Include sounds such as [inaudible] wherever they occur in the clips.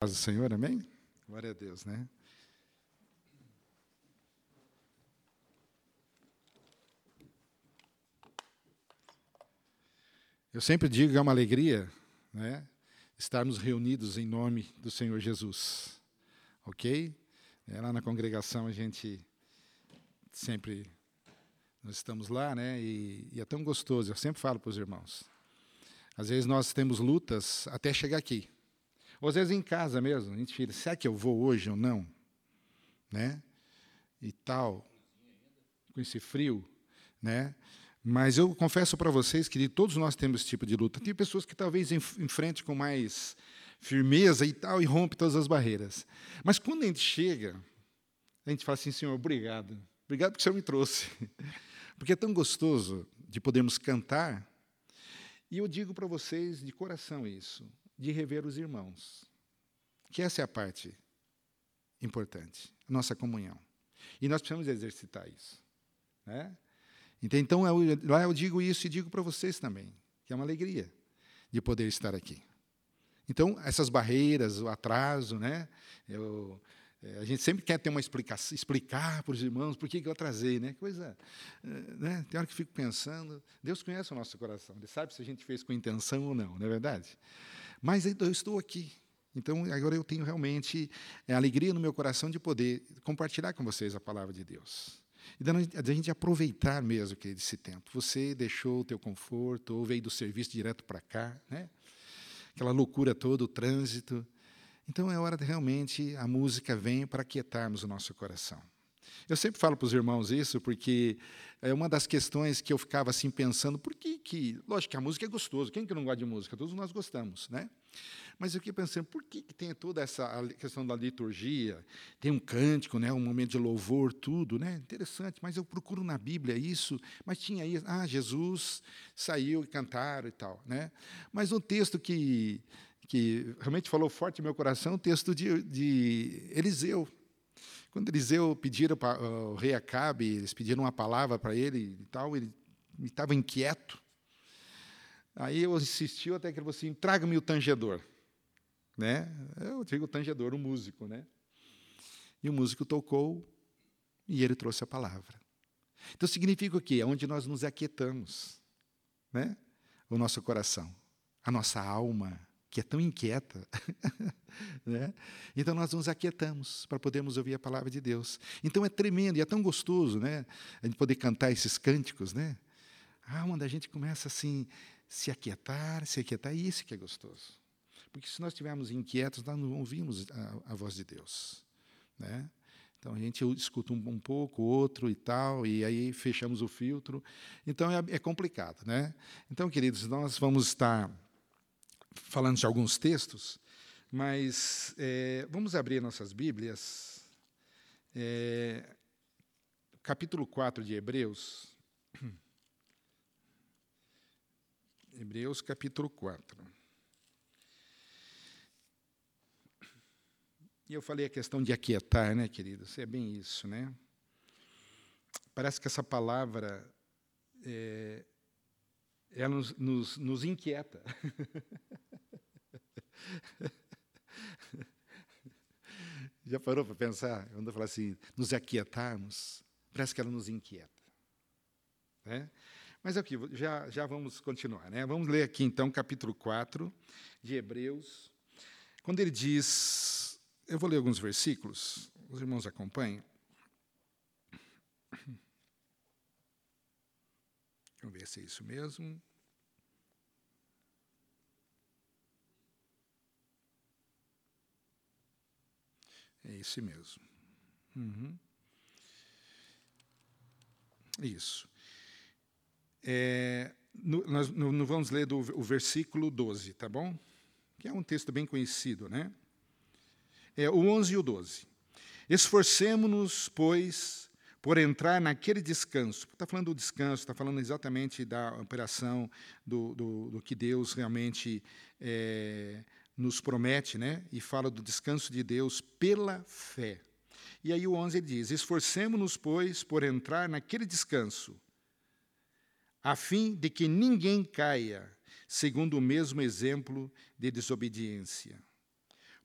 Paz do Senhor, amém? Glória a Deus, né? Eu sempre digo que é uma alegria, né? Estarmos reunidos em nome do Senhor Jesus, ok? É, lá na congregação a gente sempre nós estamos lá, né? E, e é tão gostoso. Eu sempre falo para os irmãos. Às vezes nós temos lutas até chegar aqui. Ou às vezes em casa mesmo, a gente fica, será que eu vou hoje ou não? Né? E tal, com esse frio, né? Mas eu confesso para vocês que todos nós temos esse tipo de luta. Tem pessoas que talvez enfrentem com mais firmeza e tal, e rompe todas as barreiras. Mas quando a gente chega, a gente fala assim, Senhor, obrigado. Obrigado porque o Senhor me trouxe. [laughs] Porque é tão gostoso de podermos cantar. E eu digo para vocês de coração isso de rever os irmãos. Que essa é a parte importante, a nossa comunhão. E nós precisamos exercitar isso. Né? Então, eu, lá eu digo isso e digo para vocês também, que é uma alegria de poder estar aqui. Então, essas barreiras, o atraso, né? Eu, é, a gente sempre quer ter uma explicação, explicar para os irmãos por que, eu atrasei, né? Coisa, é, né? Tem hora que fico pensando, Deus conhece o nosso coração, Ele sabe se a gente fez com intenção ou não, não é verdade? Mas eu estou aqui. Então, agora eu tenho realmente a alegria no meu coração de poder compartilhar com vocês a palavra de Deus. E da gente aproveitar mesmo que esse tempo. Você deixou o teu conforto, ou veio do serviço direto para cá, né? aquela loucura toda, o trânsito. Então é hora de realmente a música vem para quietarmos o nosso coração. Eu sempre falo para os irmãos isso, porque é uma das questões que eu ficava assim pensando, por que que, lógico que a música é gostoso, quem que não gosta de música? Todos nós gostamos, né? Mas eu fiquei pensando, por que, que tem toda essa questão da liturgia, tem um cântico, né, um momento de louvor, tudo, né? Interessante, mas eu procuro na Bíblia isso, mas tinha aí, ah, Jesus saiu e cantaram e tal, né? Mas um texto que que realmente falou forte no meu coração, o texto de, de Eliseu, quando Eliseu pediram para o rei Acabe, eles pediram uma palavra para ele e tal, ele estava inquieto. Aí eu insisti até que ele falou assim: traga-me o tangedor. Né? Eu digo o tangedor, o músico. Né? E o músico tocou e ele trouxe a palavra. Então significa o quê? É onde nós nos aquietamos. Né? O nosso coração, a nossa alma, que é tão inquieta. [laughs] né? Então nós nos aquietamos para podermos ouvir a palavra de Deus. Então é tremendo e é tão gostoso né? a gente poder cantar esses cânticos. Né? A alma da gente começa assim, se aquietar, se aquietar, e isso que é gostoso. Porque se nós estivermos inquietos, nós não ouvimos a, a voz de Deus. Né? Então a gente escuta um, um, pouco, outro e tal, e aí fechamos o filtro. Então é, é complicado. Né? Então, queridos, nós vamos estar falando de alguns textos, mas é, vamos abrir nossas Bíblias. É, capítulo 4 de Hebreus. [clears throat] Hebreus, capítulo 4. E eu falei a questão de aquietar, né, queridos? É bem isso, né? Parece que essa palavra é, ela nos, nos, nos inquieta. Já parou para pensar? Quando eu falo assim, nos aquietarmos, parece que ela nos inquieta. Né? Mas aqui, já, já vamos continuar. Né? Vamos ler aqui, então, capítulo 4 de Hebreus, quando ele diz. Eu vou ler alguns versículos, os irmãos acompanhem. Vamos ver se é isso mesmo. É esse mesmo. Uhum. Isso. É, no, nós no, vamos ler do, o versículo 12, tá bom? Que é um texto bem conhecido, né? É, o 11 e o 12. Esforcemos-nos, pois, por entrar naquele descanso. Está falando do descanso, está falando exatamente da operação, do, do, do que Deus realmente é, nos promete, né? e fala do descanso de Deus pela fé. E aí o 11 diz: Esforcemos-nos, pois, por entrar naquele descanso, a fim de que ninguém caia, segundo o mesmo exemplo de desobediência.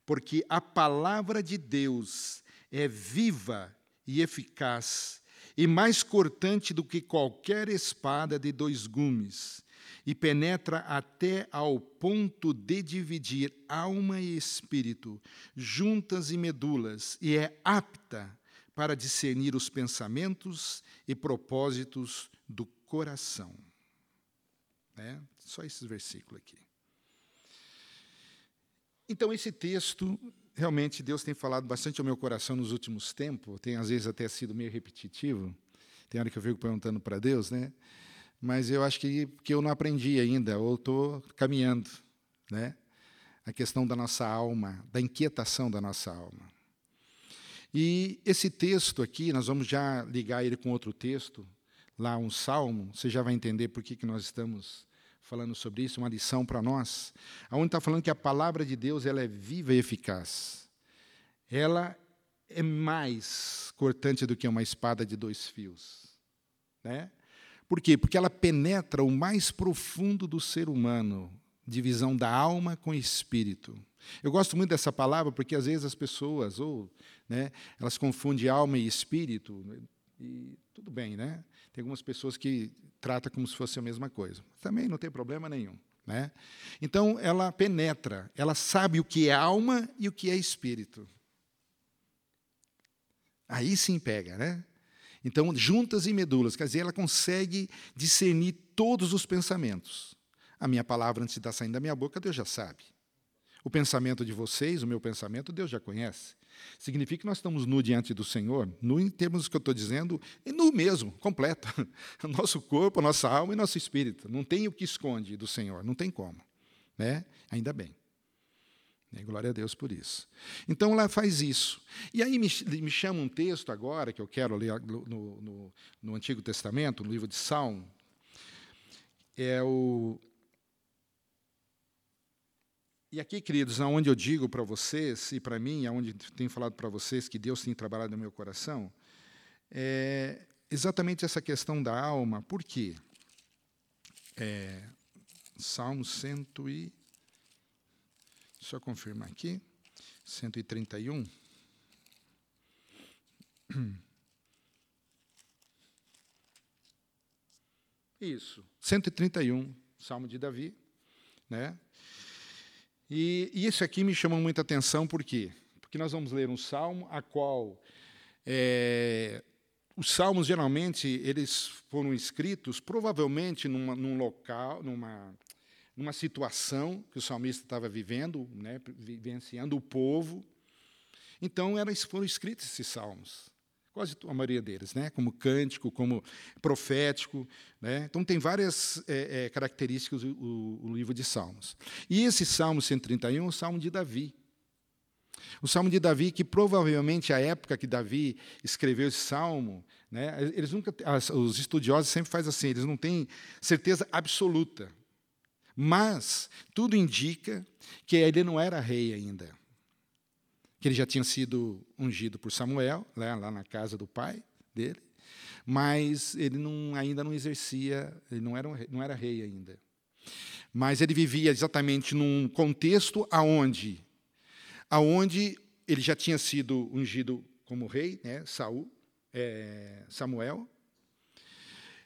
porque a palavra de Deus é viva e eficaz, e mais cortante do que qualquer espada de dois gumes, e penetra até ao ponto de dividir alma e espírito, juntas e medulas, e é apta para discernir os pensamentos e propósitos do coração. É, só esse versículo aqui. Então, esse texto, realmente, Deus tem falado bastante ao meu coração nos últimos tempos, tem às vezes até sido meio repetitivo, tem hora que eu fico perguntando para Deus, né? mas eu acho que, que eu não aprendi ainda, ou estou caminhando. Né? A questão da nossa alma, da inquietação da nossa alma. E esse texto aqui, nós vamos já ligar ele com outro texto, lá um salmo, você já vai entender por que, que nós estamos falando sobre isso, uma lição para nós, aonde está falando que a palavra de Deus ela é viva e eficaz. Ela é mais cortante do que uma espada de dois fios. Né? Por quê? Porque ela penetra o mais profundo do ser humano, divisão da alma com espírito. Eu gosto muito dessa palavra porque às vezes as pessoas ou, né, elas confundem alma e espírito e tudo bem, né? Tem algumas pessoas que tratam como se fosse a mesma coisa. Também não tem problema nenhum, né? Então ela penetra, ela sabe o que é alma e o que é espírito. Aí sim pega, né? Então, juntas e medulas, quer dizer, ela consegue discernir todos os pensamentos. A minha palavra, antes de estar saindo da minha boca, Deus já sabe. O pensamento de vocês, o meu pensamento, Deus já conhece. Significa que nós estamos nu diante do Senhor, nu em termos que eu estou dizendo, e nu mesmo, completo. [laughs] Nosso corpo, nossa alma e nosso espírito. Não tem o que esconde do Senhor, não tem como. Né? Ainda bem. E glória a Deus por isso. Então ela faz isso. E aí me, me chama um texto agora, que eu quero ler no, no, no Antigo Testamento, no livro de Salmo. É o e aqui, queridos, aonde eu digo para vocês e para mim, aonde tenho falado para vocês que Deus tem trabalhado no meu coração, é exatamente essa questão da alma. Por quê? É, Salmo 100 e só confirmar aqui. 131. Isso, 131, Salmo de Davi, né? E, e isso aqui me chama muita atenção, por quê? Porque nós vamos ler um salmo a qual é, os salmos geralmente eles foram escritos provavelmente numa, num local, numa numa situação que o salmista estava vivendo, né, vivenciando o povo. Então eram, foram escritos esses salmos, quase a maioria deles, né, como cântico, como profético. Né, então tem várias é, é, características o, o, livro de Salmos. E esse Salmo 131 é o Salmo de Davi. O Salmo de Davi, que provavelmente a época que Davi escreveu esse salmo, né, eles nunca, os estudiosos sempre fazem assim, eles não têm certeza absoluta. Mas tudo indica que ele não era rei ainda. Que ele já tinha sido ungido por Samuel, lá, lá na casa do pai dele, mas ele não, ainda não exercia, ele não era, não era rei ainda. Mas ele vivia exatamente num contexto aonde, aonde ele já tinha sido ungido como rei, né, Saul, é, Samuel,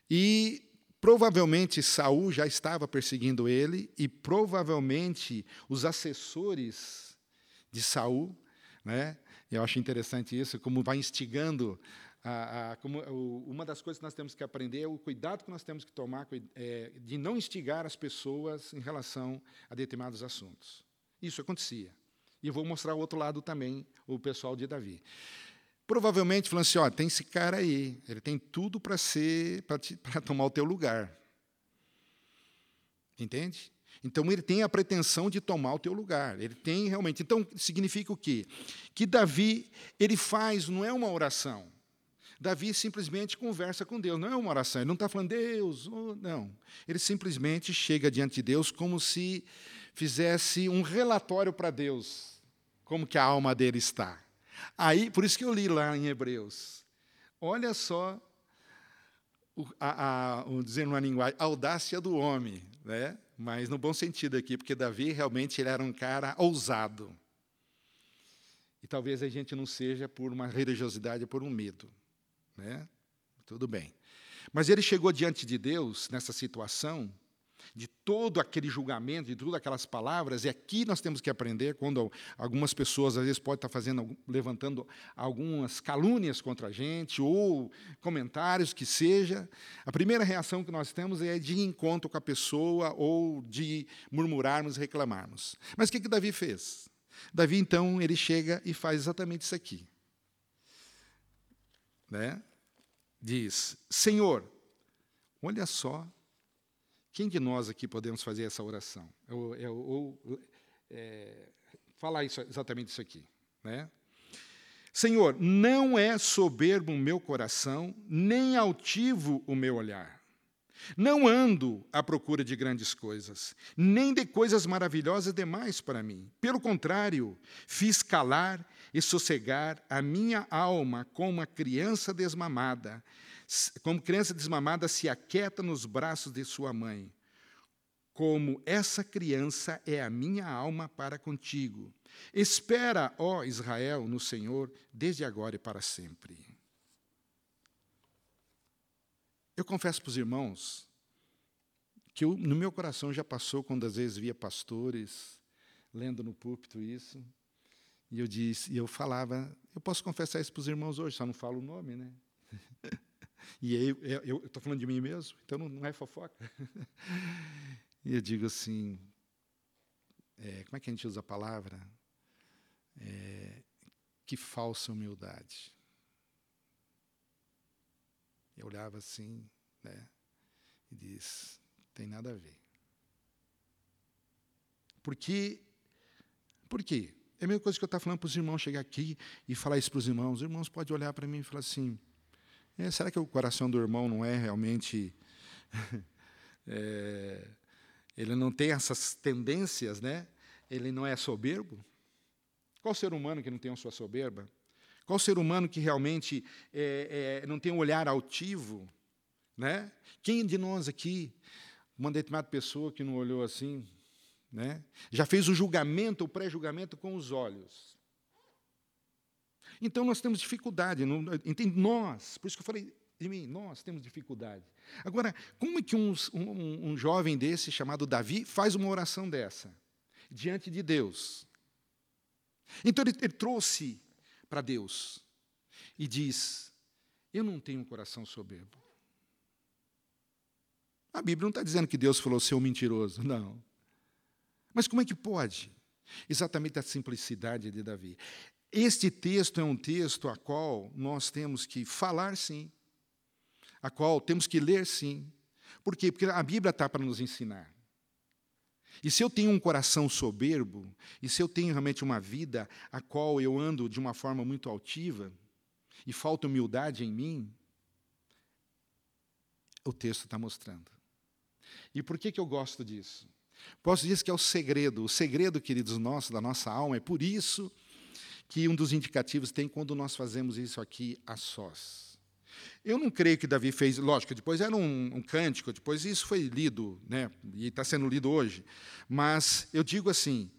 e Provavelmente Saul já estava perseguindo ele e provavelmente os assessores de Saul, né? Eu acho interessante isso, como vai instigando a, a, como, o, uma das coisas que nós temos que aprender é o cuidado que nós temos que tomar é, de não instigar as pessoas em relação a determinados assuntos. Isso acontecia. E eu vou mostrar o outro lado também, o pessoal de Davi. Provavelmente falando assim, ó, tem esse cara aí, ele tem tudo para ser, para [laughs] tomar o teu lugar. Entende? Então ele tem a pretensão de tomar o teu lugar. Ele tem realmente. Então significa o quê? Que Davi ele faz não é uma oração. Davi simplesmente conversa com Deus, não é uma oração. Ele não está falando Deus, oh, não. Ele simplesmente chega diante de Deus como se fizesse um relatório para Deus, como que a alma dele está. Aí, por isso que eu li lá em Hebreus. Olha só, o, a, a, dizendo uma linguagem, a audácia do homem, né? Mas no bom sentido aqui, porque Davi realmente ele era um cara ousado. talvez a gente não seja por uma religiosidade, por um medo. Né? Tudo bem. Mas ele chegou diante de Deus nessa situação de todo aquele julgamento, de todas aquelas palavras, e aqui nós temos que aprender, quando algumas pessoas às vezes podem estar fazendo, levantando algumas calúnias contra a gente, ou comentários que seja, a primeira reação que nós temos é de encontro com a pessoa ou de murmurarmos, reclamarmos. Mas o que, que Davi fez? Davi, então, ele chega e faz exatamente isso aqui. Né? Diz: Senhor, olha só quem de nós aqui podemos fazer essa oração? Ou, é, ou é, falar isso, exatamente isso aqui. Né? Senhor, não é soberbo o meu coração, nem altivo o meu olhar. Não ando à procura de grandes coisas, nem de coisas maravilhosas demais para mim. Pelo contrário, fiz calar e sossegar a minha alma como uma criança desmamada, como criança desmamada se aquieta nos braços de sua mãe. Como essa criança é a minha alma para contigo. Espera, ó Israel, no Senhor, desde agora e para sempre. Eu confesso para os irmãos que eu, no meu coração já passou quando às vezes via pastores lendo no púlpito isso, e eu disse, e eu falava, eu posso confessar isso para os irmãos hoje, só não falo o nome, né? [laughs] E aí, eu estou falando de mim mesmo, então não, é fofoca. [laughs] E eu digo assim, é, como é que a gente usa a palavra? É, que falsa humildade. Eu olhava assim, né, e disse, tem nada a ver. Porque, por quê? É a mesma coisa que eu estava falando para os irmãos chegar aqui e falar isso para os irmãos. Os irmãos podem olhar para mim e falar assim, é, será que o coração do irmão não é realmente. [laughs] é, ele não tem essas tendências, né? ele não é soberbo? Qual ser humano que não tem a sua soberba? Qual ser humano que realmente é, é, não tem um olhar altivo? Né? Quem de nós aqui, uma determinada pessoa que não olhou assim, né? já fez o julgamento, o pré-julgamento com os olhos? Então nós temos dificuldade, não, entende? Nós, por isso que eu falei de mim, nós temos dificuldade. Agora, como é que um, um, um jovem desse, chamado Davi, faz uma oração dessa? Diante de Deus. Então ele, ele trouxe para Deus e diz: Eu não tenho um coração soberbo. A Bíblia não está dizendo que Deus falou seu mentiroso, [laughs] não. Mas como é que pode? Exatamente a simplicidade de Davi. Este texto é um texto a qual nós temos que falar sim, a qual temos que ler sim. Por quê? Porque a Bíblia está para nos ensinar. E se eu tenho um coração soberbo, e se eu tenho realmente uma vida a qual eu ando de uma forma muito altiva, e falta humildade em mim, o texto está mostrando. E por que, que eu gosto disso? Posso dizer que é o segredo, o segredo, queridos nossos, da nossa alma, é por isso que um dos indicativos tem quando nós fazemos isso aqui a sós. Eu não creio que Davi fez, lógico, depois era um, um cântico, depois isso foi lido, né, e está sendo lido hoje, mas eu digo assim,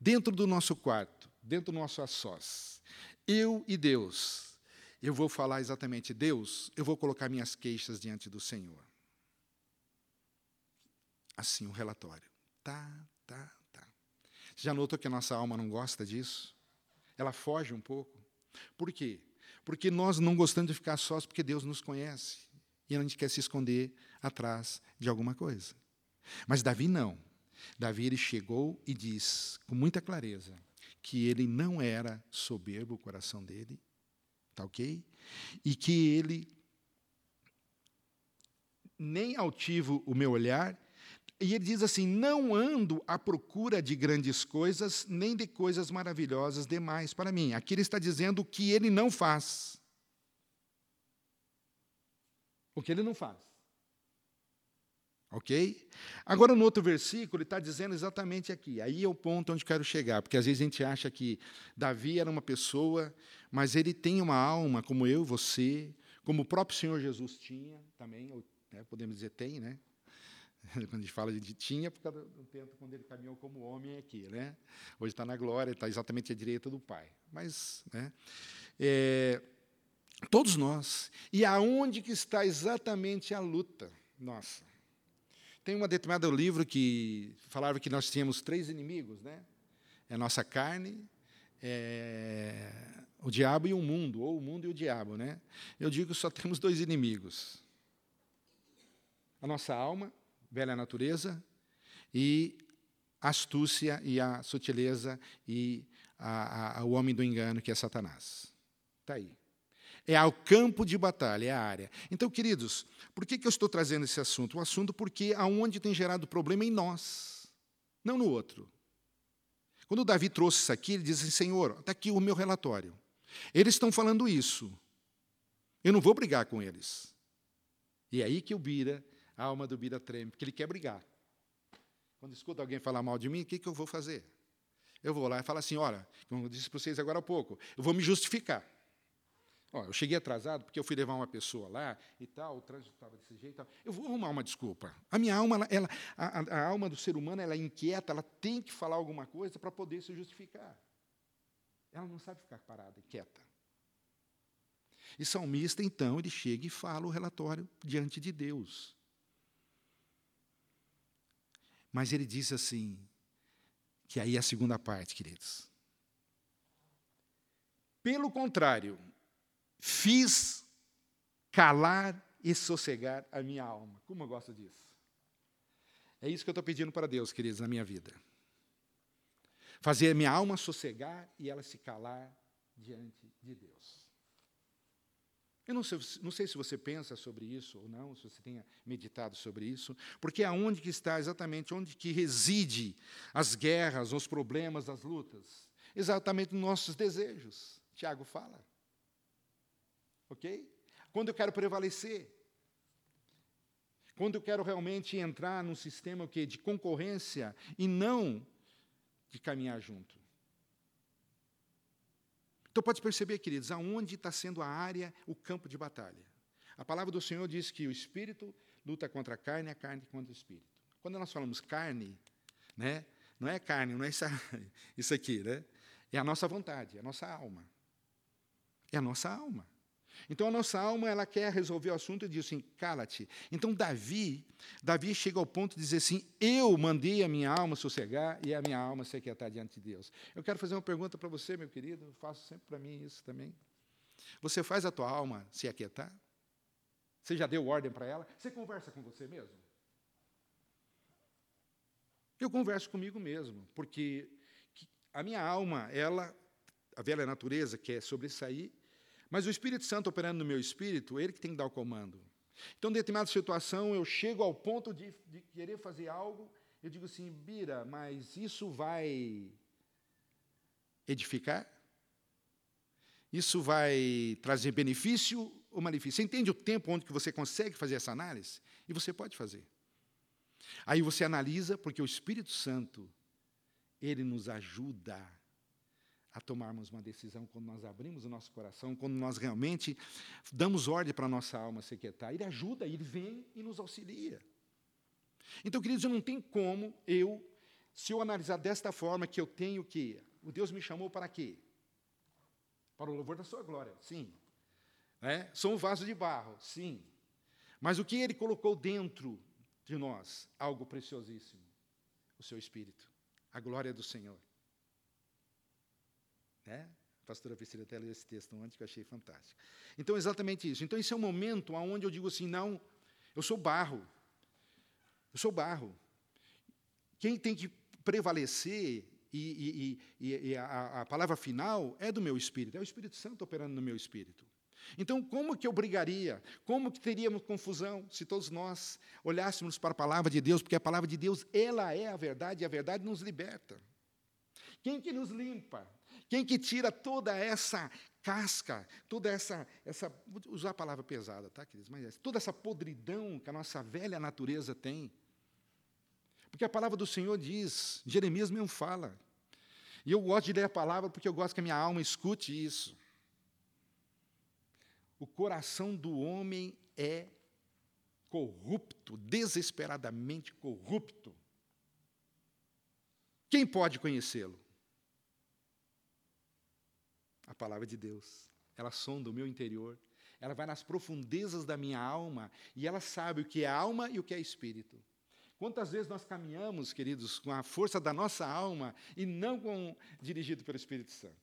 dentro do nosso quarto, dentro do nosso a sós, eu e Deus, eu vou falar exatamente, Deus, eu vou colocar minhas queixas diante do Senhor. Assim, o um relatório. Tá, tá, tá. Já notou que a nossa alma não gosta disso? Ela foge um pouco. Por quê? Porque nós não gostamos de ficar sós porque Deus nos conhece. E a gente quer se esconder atrás de alguma coisa. Mas Davi não. Davi ele chegou e diz com muita clareza que ele não era soberbo o coração dele, tá OK? E que ele nem altivo o meu olhar e ele diz assim: Não ando à procura de grandes coisas, nem de coisas maravilhosas demais para mim. Aqui ele está dizendo o que ele não faz. O que ele não faz. Ok? Agora, no outro versículo, ele está dizendo exatamente aqui. Aí é o ponto onde quero chegar, porque às vezes a gente acha que Davi era uma pessoa, mas ele tem uma alma, como eu, você, como o próprio Senhor Jesus tinha também, né, podemos dizer, tem, né? [laughs] Quando a gente fala de tinha, por causa do tempo quando ele caminhou como homem aqui, né? Hoje está na glória, está exatamente à direita do Pai. Mas, né? É, todos nós. E aonde que está exatamente a luta nossa? Tem uma determinada livro que falava que nós tínhamos três inimigos, né? É a nossa carne, é o diabo e o mundo, ou o mundo e o diabo, né? Eu digo que só temos dois inimigos: a nossa alma, velha natureza, e a astúcia e a sutileza e a, a, o homem do engano, que é Satanás. Está aí. É o campo de batalha, é a área. Então, queridos, por que, que eu estou trazendo esse assunto? O assunto porque aonde tem gerado problema é em nós, não no outro. Quando Davi trouxe isso aqui, ele disse assim, Senhor, está aqui o meu relatório. Eles estão falando isso. Eu não vou brigar com eles. E é aí que o Bira, a alma do Bira treme, porque ele quer brigar. Quando escuta alguém falar mal de mim, o que, que eu vou fazer? Eu vou lá e falo assim: olha, como eu disse para vocês agora há pouco, eu vou me justificar. Eu cheguei atrasado porque eu fui levar uma pessoa lá e tal, o trânsito estava desse jeito. Eu vou arrumar uma desculpa. A minha alma, ela, a, a alma do ser humano, ela é inquieta, ela tem que falar alguma coisa para poder se justificar. Ela não sabe ficar parada, quieta. E salmista, então, ele chega e fala o relatório diante de Deus. Mas ele diz assim, que aí é a segunda parte, queridos. Pelo contrário, fiz calar e sossegar a minha alma. Como eu gosto disso. É isso que eu estou pedindo para Deus, queridos, na minha vida. Fazer a minha alma sossegar e ela se calar diante de Deus. Eu não sei, não sei, se você pensa sobre isso ou não, se você tenha meditado sobre isso, porque aonde que está exatamente onde que reside as guerras, os problemas, as lutas? Exatamente nos nossos desejos. Tiago fala. OK? Quando eu quero prevalecer, quando eu quero realmente entrar num sistema de concorrência e não de caminhar junto. Então pode perceber, queridos, aonde está sendo a área, o campo de batalha. A palavra do Senhor diz que o espírito luta contra a carne a carne contra o espírito. Quando nós falamos carne, né, não é carne, não é isso, [laughs] isso aqui, né? É a nossa vontade, é a nossa alma. É a nossa alma. Então a nossa alma ela quer resolver o assunto e diz assim: cala-te. Então Davi, Davi chega ao ponto de dizer assim: eu mandei a minha alma sossegar e a minha alma se aquietar diante de Deus. Eu quero fazer uma pergunta para você, meu querido, faço sempre para mim isso também. Você faz a tua alma se aquietar? Você já deu ordem para ela? Você conversa com você mesmo? Eu converso comigo mesmo, porque a minha alma, ela, a velha natureza quer sobressair mas o Espírito Santo operando no meu espírito, ele que tem que dar o comando. Então, em determinada situação, eu chego ao ponto de, de querer fazer algo, eu digo assim, Bira, mas isso vai edificar? Isso vai trazer benefício ou malefício? Você entende o tempo onde que você consegue fazer essa análise? E você pode fazer. Aí você analisa, porque o Espírito Santo, ele nos ajuda a tomarmos uma decisão quando nós abrimos o nosso coração, quando nós realmente damos ordem para a nossa alma se quietar. Ele ajuda, ele vem e nos auxilia. Então, queridos, não tem como eu, se eu analisar desta forma, que eu tenho que. O Deus me chamou para quê? Para o louvor da sua glória, sim. É? Sou um vaso de barro, sim. Mas o que ele colocou dentro de nós? Algo preciosíssimo. O seu espírito. A glória do Senhor. Né? A pastora Priscila até leu esse texto antes, que eu achei fantástico. Então, exatamente isso. Então, esse é o momento onde eu digo assim, não, eu sou barro. Eu sou barro. Quem tem que prevalecer, e, e, e, e a, a, palavra final é do meu espírito, é o Espírito Santo operando no meu espírito. Então, como que eu brigaria? Como que teríamos confusão se todos nós olhássemos para a palavra de Deus? Porque a palavra de Deus, ela é a verdade, e a verdade nos liberta. Quem que nos limpa? Quem que tira toda essa casca, toda essa, essa vou usar a palavra pesada, tá, queridos? Mas é, toda essa podridão que a nossa velha natureza tem. Porque a palavra do Senhor diz, Jeremias mesmo fala. E eu gosto de ler a palavra porque eu gosto que a minha alma escute isso. O coração do homem é corrupto, desesperadamente corrupto. Quem pode conhecê-lo? Palavra de Deus. Ela sonda o meu interior, ela vai nas profundezas da minha alma e ela sabe o que é alma e o que é espírito. Quantas vezes nós caminhamos, queridos, com a força da nossa alma e não com dirigido pelo Espírito Santo?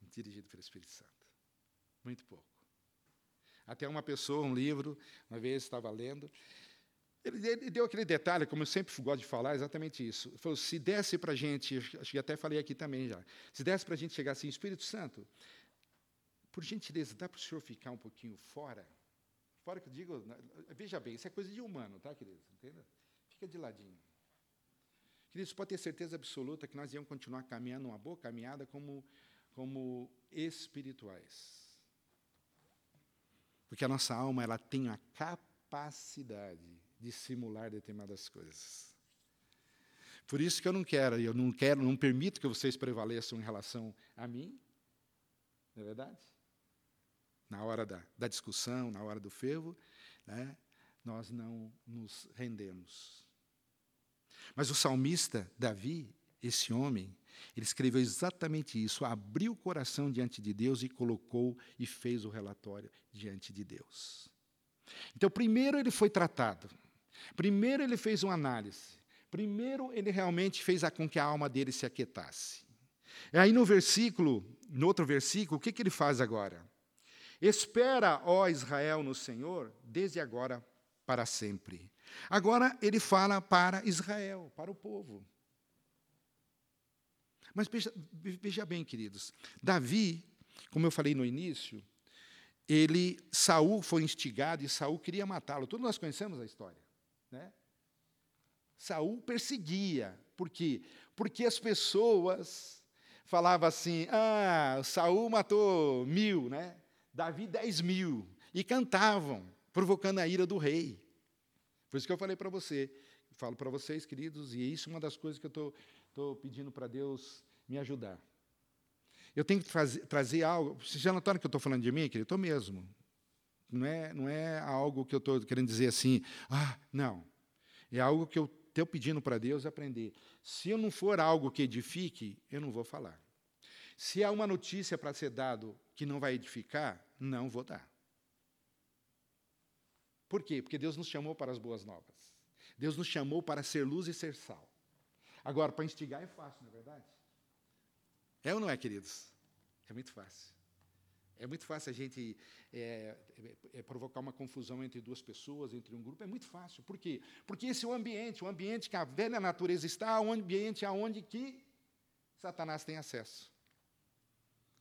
Dirigido pelo Espírito Santo. Muito pouco. Até uma pessoa, um livro, uma vez estava lendo, ele, ele, deu aquele detalhe, como eu sempre gosto de falar, exatamente isso. Ele falou: se desse para a gente, acho que até falei aqui também já, se desse para a gente chegar assim, Espírito Santo, por gentileza, dá para o senhor ficar um pouquinho fora? Fora que eu digo, veja bem, isso é coisa de humano, tá, queridos? Entenda? Fica de ladinho. Queridos, pode ter certeza absoluta que nós íamos continuar caminhando uma boa caminhada como, como espirituais. Porque a nossa alma ela tem a capacidade de simular determinadas coisas. Por isso que eu não quero, eu não quero, não permito que vocês prevaleçam em relação a mim, não é verdade? Na hora da, da discussão, na hora do fervo, né, nós não nos rendemos. Mas o salmista Davi, esse homem, ele escreveu exatamente isso, abriu o coração diante de Deus e colocou e fez o relatório diante de Deus. Então, primeiro ele foi tratado, primeiro ele fez uma análise, primeiro ele realmente fez com que a alma dele se aquietasse. E aí no versículo, no outro versículo, o que, que ele faz agora? Espera, ó Israel, no Senhor, desde agora para sempre. Agora ele fala para Israel, para o povo. Mas veja, veja bem, queridos, Davi, como eu falei no início, ele Saul foi instigado e Saul queria matá-lo. Todos nós conhecemos a história, né? Saul perseguia, por quê? Porque as pessoas falavam assim: ah, Saul matou mil, né? Davi dez mil e cantavam, provocando a ira do rei. Por isso que eu falei para você, falo para vocês, queridos, e isso é uma das coisas que eu estou pedindo para Deus me ajudar. Eu tenho que trazer, trazer algo. Vocês já notaram que eu estou falando de mim, querido? Estou mesmo. Não é, não é algo que eu estou querendo dizer assim, ah, não. É algo que eu estou pedindo para Deus aprender. Se eu não for algo que edifique, eu não vou falar. Se há uma notícia para ser dado que não vai edificar, não vou dar. Por quê? Porque Deus nos chamou para as boas novas. Deus nos chamou para ser luz e ser sal. Agora, para instigar é fácil, não é verdade? É ou não é, queridos? É muito fácil. É muito fácil a gente é, é, é, provocar uma confusão entre duas pessoas, entre um grupo. É muito fácil. Por quê? Porque esse é o ambiente, o ambiente que a velha natureza está, o ambiente aonde que Satanás tem acesso.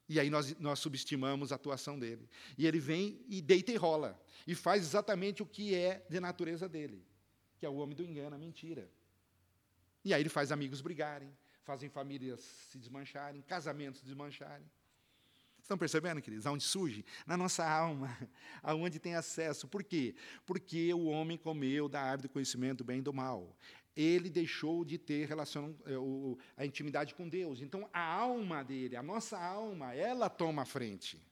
E aí nós, nós subestimamos a atuação dele. E ele vem e deita e rola. E faz exatamente o que é de natureza dele, que é o homem do engano, a mentira. E aí ele faz amigos brigarem, fazem famílias se desmancharem, casamentos desmancharem. Estão percebendo, queridos? Aonde surge? Na nossa alma, [laughs] aonde tem acesso. Por quê? Porque o homem comeu da árvore do conhecimento do bem e do mal. Ele deixou de ter relação, eh, a intimidade com Deus. Então, a alma dele, a nossa alma, ela toma a frente.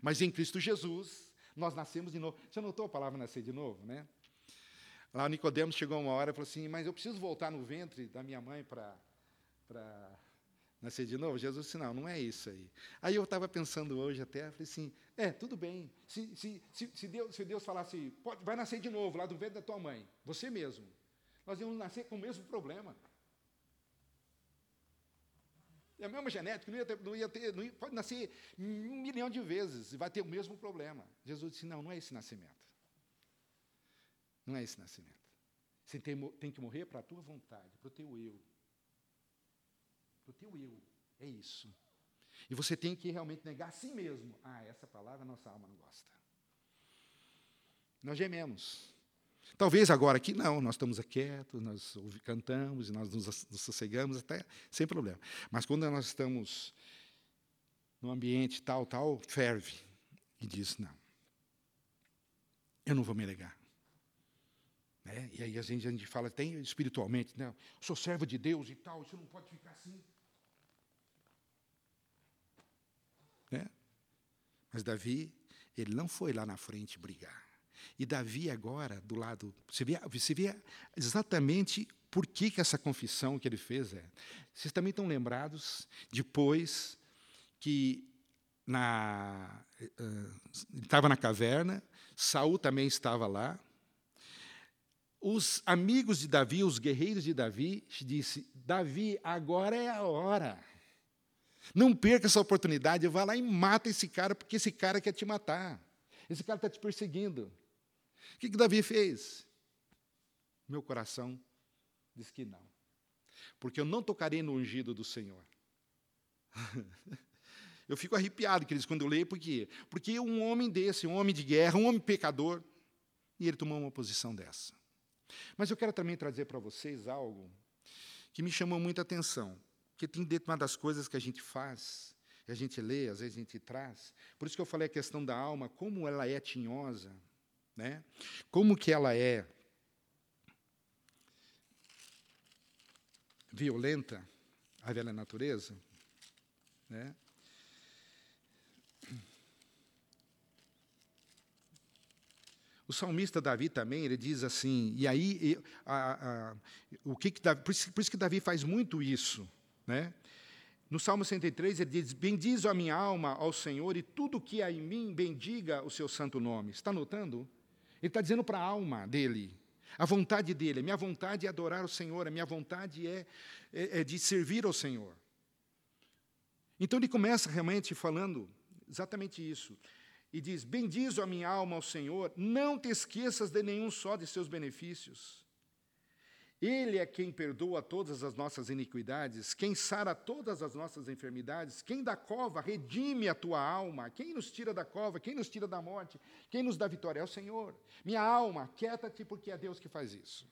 Mas em Cristo Jesus, nós nascemos de novo. Você notou a palavra nascer de novo, né? Lá Nicodemos chegou uma hora e falou assim: Mas eu preciso voltar no ventre da minha mãe para nascer de novo? Jesus disse, não, não é isso aí. Aí eu estava pensando hoje até, falei assim, é, tudo bem. Se, se, se, se, Deus, se Deus falasse, pode, vai nascer de novo lá do ventre da tua mãe, você mesmo, nós íamos nascer com o mesmo problema. É a mesma genética, não ia ter, não ia ter não ia, pode nascer um milhão de vezes e vai ter o mesmo problema. Jesus disse, não, não é esse nascimento. Não é esse nascimento. Você tem, tem que morrer para a tua vontade, para o teu eu para o teu eu. É isso. E você tem que realmente negar a si mesmo. Ah, essa palavra nossa alma não gosta. Nós gememos. Talvez agora aqui não, nós estamos quietos, nós cantamos, nós nos, nos sossegamos até sem problema. Mas quando nós estamos no ambiente tal, tal, ferve e diz: não, eu não vou me negar. Né? E aí a gente, a gente fala, tem espiritualmente, né? sou servo de Deus e tal, isso não pode ficar assim. Né? Mas Davi, ele não foi lá na frente brigar. E Davi agora, do lado, você vê, você vê exatamente por que, que essa confissão que ele fez é. Vocês também estão lembrados, depois que na, uh, estava na caverna, Saul também estava lá. Os amigos de Davi, os guerreiros de Davi, disse: Davi, agora é a hora. Não perca essa oportunidade, vá lá e mata esse cara, porque esse cara quer te matar. Esse cara está te perseguindo. O que, que Davi fez? Meu coração diz que não. Porque eu não tocarei no ungido do Senhor. [laughs] eu fico arrepiado, queridos, quando eu leio, por quê? Porque um homem desse, um homem de guerra, um homem pecador, e ele tomou uma posição dessa. Mas eu quero também trazer para vocês algo que me chamou muita atenção, que tem das coisas que a gente faz, que a gente lê, às vezes a gente traz. Por isso que eu falei a questão da alma, como ela é tinhosa, né? Como que ela é violenta, a velha natureza, né? O salmista Davi também, ele diz assim, e aí, a, a, o que, que Davi, por, isso, por isso que Davi faz muito isso, né? No Salmo 103, ele diz: Bendize a minha alma ao Senhor, e tudo que há em mim bendiga o seu santo nome. Está notando? Ele está dizendo para a alma dele, a vontade dele, a minha vontade é adorar o Senhor, a minha vontade é, é, é de servir ao Senhor. Então ele começa realmente falando exatamente isso. E diz: Bendizo a minha alma ao Senhor, não te esqueças de nenhum só de seus benefícios. Ele é quem perdoa todas as nossas iniquidades, quem sara todas as nossas enfermidades, quem da cova redime a tua alma, quem nos tira da cova, quem nos tira da morte, quem nos dá vitória é o Senhor. Minha alma, quieta-te, porque é Deus que faz isso.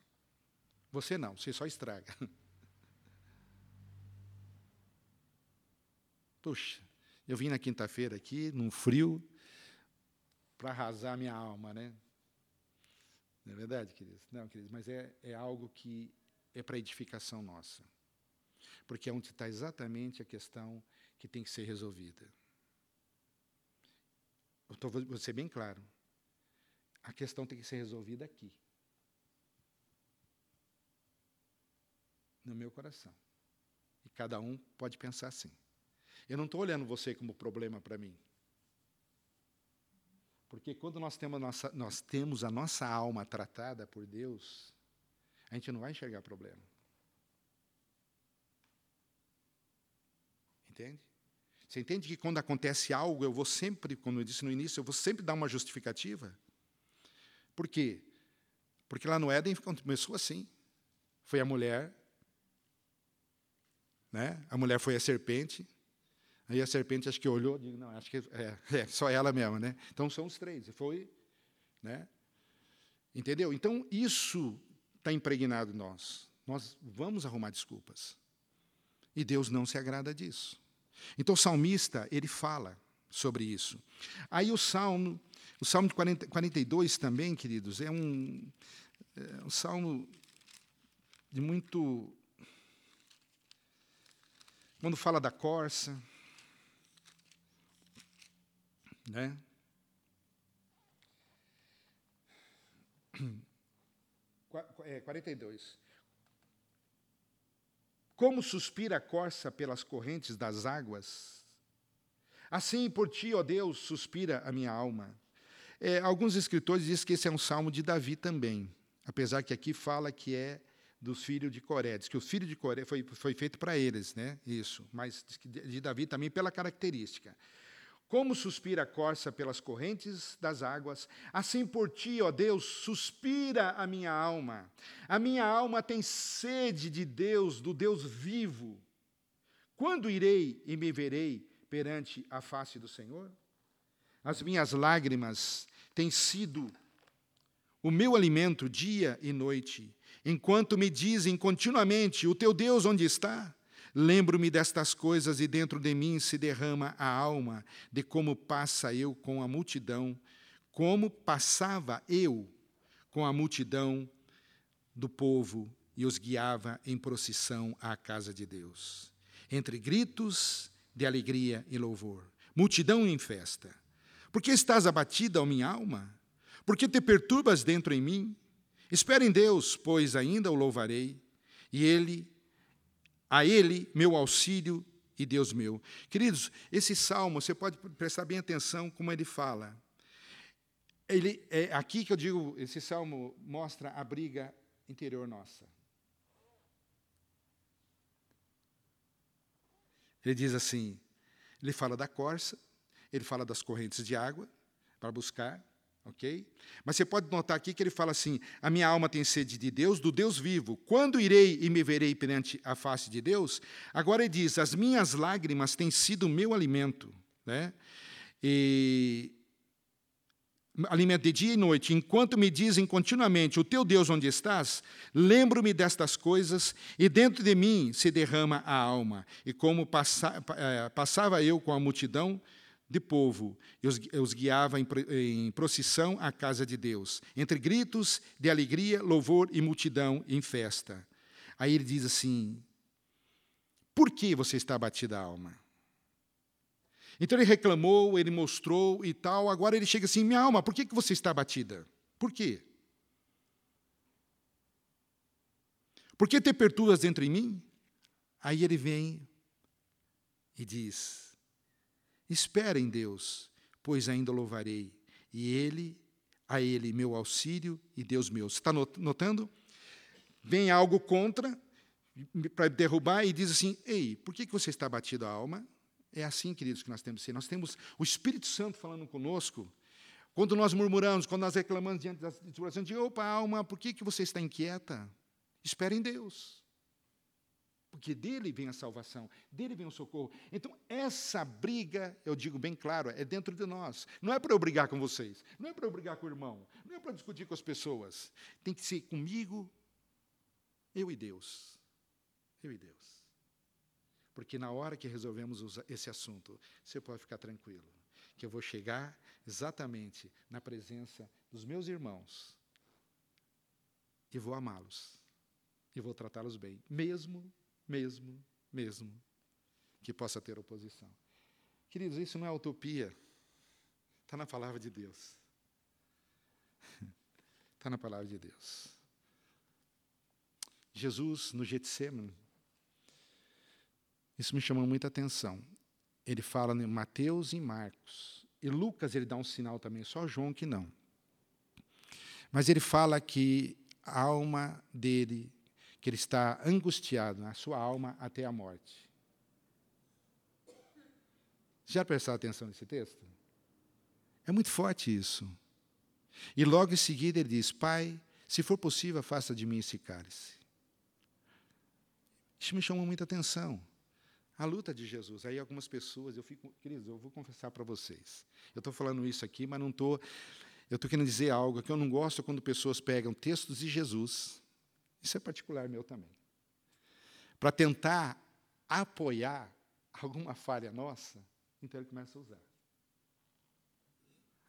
Você não, você só estraga. [laughs] Puxa, eu vim na quinta-feira aqui, num frio, para arrasar minha alma, né? Não é verdade, queridos? Não, queridos, mas é, é algo que é para edificação nossa. Porque é onde está exatamente a questão que tem que ser resolvida. Eu tô, vou ser bem claro. A questão tem que ser resolvida aqui. No meu coração. E cada um pode pensar assim. Eu não estou olhando você como problema para mim. Porque quando nós temos, nossa, nós temos a nossa alma tratada por Deus, a gente não vai enxergar problema. Entende? Você entende que quando acontece algo, eu vou sempre, como eu disse no início, eu vou sempre dar uma justificativa? Por quê? Porque lá no Éden começou assim. Foi a mulher, né? a mulher foi a serpente, Aí a serpente acho que olhou, digo, não, acho que é, [laughs] é só ela mesma, né? Então são os três. Foi, né? Entendeu? Então isso está impregnado em nós. Nós vamos arrumar desculpas. E Deus não se agrada disso. Então o salmista, ele fala sobre isso. Aí o salmo, o salmo de 40, 42 também, queridos, é um, é um salmo de muito. Quando fala da corça, né? É, 42. Como suspira a corça pelas correntes das águas, assim por ti, ó Deus, suspira a minha alma. É, alguns escritores dizem que esse é um salmo de Davi também, apesar que aqui fala que é dos filhos de Coré, diz que o filho de Coré foi, foi feito para eles, né? Isso, mas de Davi também pela característica. Como suspira a corça pelas correntes das águas, assim por ti, ó Deus, suspira a minha alma. A minha alma tem sede de Deus, do Deus vivo. Quando irei e me verei perante a face do Senhor? As minhas lágrimas têm sido o meu alimento dia e noite, enquanto me dizem continuamente: O teu Deus onde está? Lembro-me destas coisas e dentro de mim se derrama a alma de como passa eu com a multidão, como passava eu com a multidão do povo e os guiava em procissão à casa de Deus, entre gritos de alegria e louvor, multidão em festa. Por que estás abatida, ó minha alma? Por que te perturbas dentro em mim? Espera em Deus, pois ainda o louvarei, e ele, a ele, meu auxílio e Deus meu. Queridos, esse salmo, você pode prestar bem atenção como ele fala. Ele, é aqui que eu digo, esse salmo mostra a briga interior nossa. Ele diz assim: ele fala da corça, ele fala das correntes de água para buscar, ok? Mas você pode notar aqui que ele fala assim: a minha alma tem sede de Deus, do Deus vivo. Quando irei e me verei perante a face de Deus? Agora ele diz: as minhas lágrimas têm sido meu alimento, né? E alimento de dia e noite, enquanto me dizem continuamente: O teu Deus onde estás? Lembro-me destas coisas e dentro de mim se derrama a alma. E como eh, passava eu com a multidão de povo, eu os guiava em, procissão à casa de Deus, entre gritos de alegria, louvor e multidão em festa. Aí ele diz assim: Por que você está abatida a alma? Então ele reclamou, ele mostrou e tal. Agora ele chega assim: minha alma, por que, que você está abatida? Por quê? Por que te perturbas dentro em mim? Aí ele vem e diz: Espera em Deus, pois ainda louvarei, e Ele, a Ele, meu auxílio e Deus meu. Você está notando? Vem algo contra, para derrubar, e diz assim: Ei, por que, você está abatido a alma? É assim, queridos, que nós temos que ser. Nós temos o Espírito Santo falando conosco. Quando nós murmuramos, quando nós reclamamos diante da situação, de opa, alma, por que, que você está inquieta? Espere em Deus. Porque dele vem a salvação, dele vem o socorro. Então, essa briga, eu digo bem claro, é dentro de nós. Não é para eu brigar com vocês, não é para eu brigar com o irmão, não é para discutir com as pessoas. Tem que ser comigo, eu e Deus. Eu e Deus. Porque na hora que resolvemos esse assunto, você pode ficar tranquilo, que eu vou chegar exatamente na presença dos meus irmãos e vou amá-los e vou tratá-los bem, mesmo, mesmo, mesmo que possa ter oposição. Queridos, isso não é utopia, está na palavra de Deus. [laughs] Está na palavra de Deus. Jesus, no Getsemane, isso me chamou muita atenção. Ele fala em Mateus e Marcos. E Lucas ele dá um sinal também, só João que não. Mas ele fala que a alma dele, que ele está angustiado, a sua alma até a morte. Já prestou atenção nesse texto? É muito forte isso. E logo em seguida ele diz: Pai, se for possível, afasta de mim esse cálice. Isso me chamou muita atenção. A luta de Jesus. Aí algumas pessoas, eu fico, queridos, eu vou confessar para vocês. Eu estou falando isso aqui, mas não estou. Eu estou querendo dizer algo que eu não gosto quando pessoas pegam textos de Jesus. Isso é particular meu também. Para tentar apoiar alguma falha nossa, então ele começa a usar.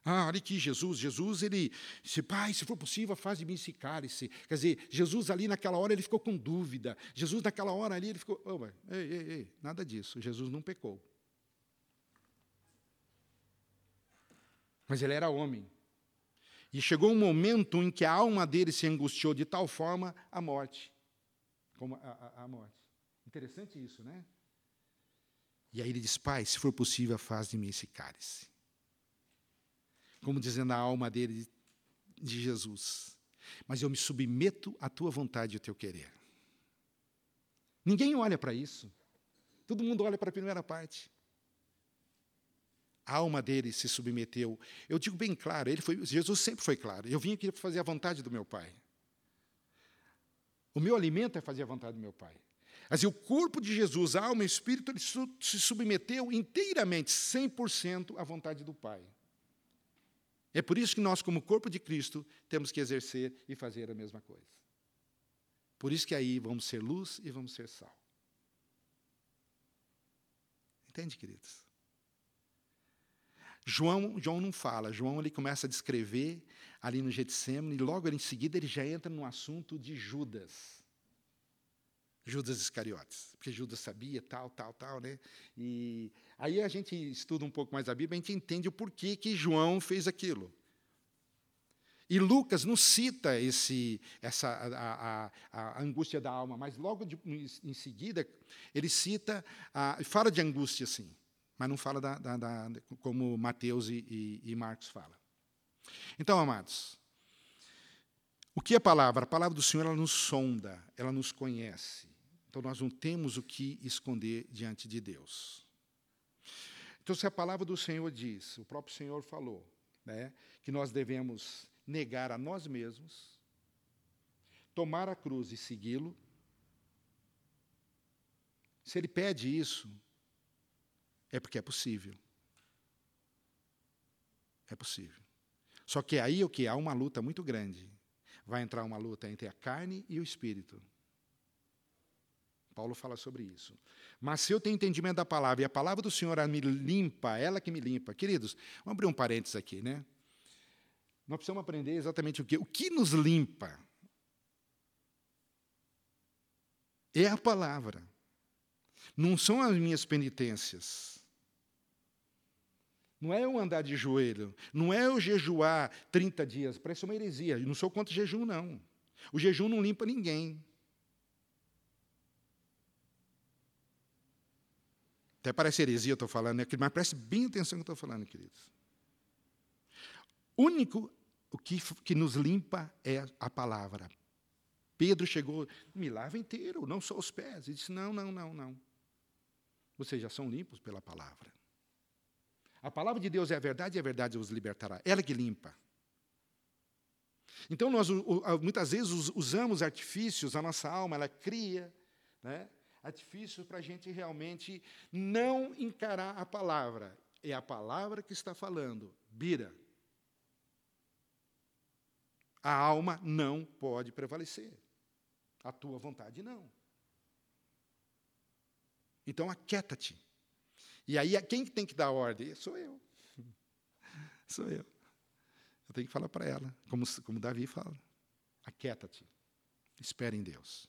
Ah, olha aqui, Jesus, Jesus, ele disse, pai, se for possível, faz de mim esse cálice. Quer dizer, Jesus ali naquela hora, ele ficou com dúvida. Jesus naquela hora ali, ele ficou, oh, ei, ei, ei, nada disso, Jesus não pecou. Mas ele era homem. E chegou um momento em que a alma dele se angustiou de tal forma a morte. Como a, a, a morte. Interessante isso, né? E aí ele diz, pai, se for possível, faz de mim esse cálice como dizendo a alma dele de Jesus. Mas eu me submeto à tua vontade e ao teu querer. Ninguém olha para isso. Todo mundo olha para a primeira parte. A alma dele se submeteu. Eu digo bem claro, ele foi, Jesus sempre foi claro. Eu vim aqui para fazer a vontade do meu Pai. O meu alimento é fazer a vontade do meu Pai. Assim, o corpo de Jesus, a alma e o espírito, ele se submeteu inteiramente, 100% à vontade do Pai. É por isso que nós, como corpo de Cristo, temos que exercer e fazer a mesma coisa. Por isso que aí vamos ser luz e vamos ser sal. Entende, queridos? João, João não fala, João ele começa a descrever ali no Getsemane, e logo em seguida ele já entra no assunto de Judas. Judas Iscariotes, porque Judas sabia tal, tal, tal, né? E aí a gente estuda um pouco mais a Bíblia, a gente entende o porquê que João fez aquilo. E Lucas não cita esse, essa, a, a, a angústia da alma, mas logo de, em seguida ele cita, a, fala de angústia, sim, mas não fala da, da, da como Mateus e, e, e Marcos falam. Então, amados, o que é a palavra? A palavra do Senhor ela nos sonda, ela nos conhece. Então nós não temos o que esconder diante de Deus. Então, se a palavra do Senhor diz, o próprio Senhor falou, né, que nós devemos negar a nós mesmos, tomar a cruz e segui-lo. Se ele pede isso, é porque é possível. É possível. Só que aí o que há uma luta muito grande. Vai entrar uma luta entre a carne e o espírito. Paulo fala sobre isso. Mas se eu tenho entendimento da palavra e a palavra do Senhor me limpa, ela que me limpa. Queridos, vamos abrir um parênteses aqui, né? Nós precisamos aprender exatamente o que? O que nos limpa é a palavra. Não são as minhas penitências. Não é eu andar de joelho. Não é eu jejuar 30 dias. Parece uma heresia. Eu não sou contra jejum, não. O jejum não limpa ninguém. Até parece heresia, eu estou falando, né? mas preste bem atenção no que eu estou falando, queridos único o que, que nos limpa é a palavra. Pedro chegou, me lava inteiro, não só os pés. Ele disse: Não, não, não, não. Vocês já são limpos pela palavra. A palavra de Deus é a verdade e a verdade os libertará. Ela que limpa. Então, nós muitas vezes usamos artifícios, a nossa alma, ela cria né, artifícios para a gente realmente não encarar a palavra. É a palavra que está falando. Bira, a alma não pode prevalecer. A tua vontade não. Então aquieta-te. E aí quem tem que dar ordem? Sou eu. [laughs] Sou eu. Eu tenho que falar para ela, como, como Davi fala. Aquieta-te. Espere em Deus.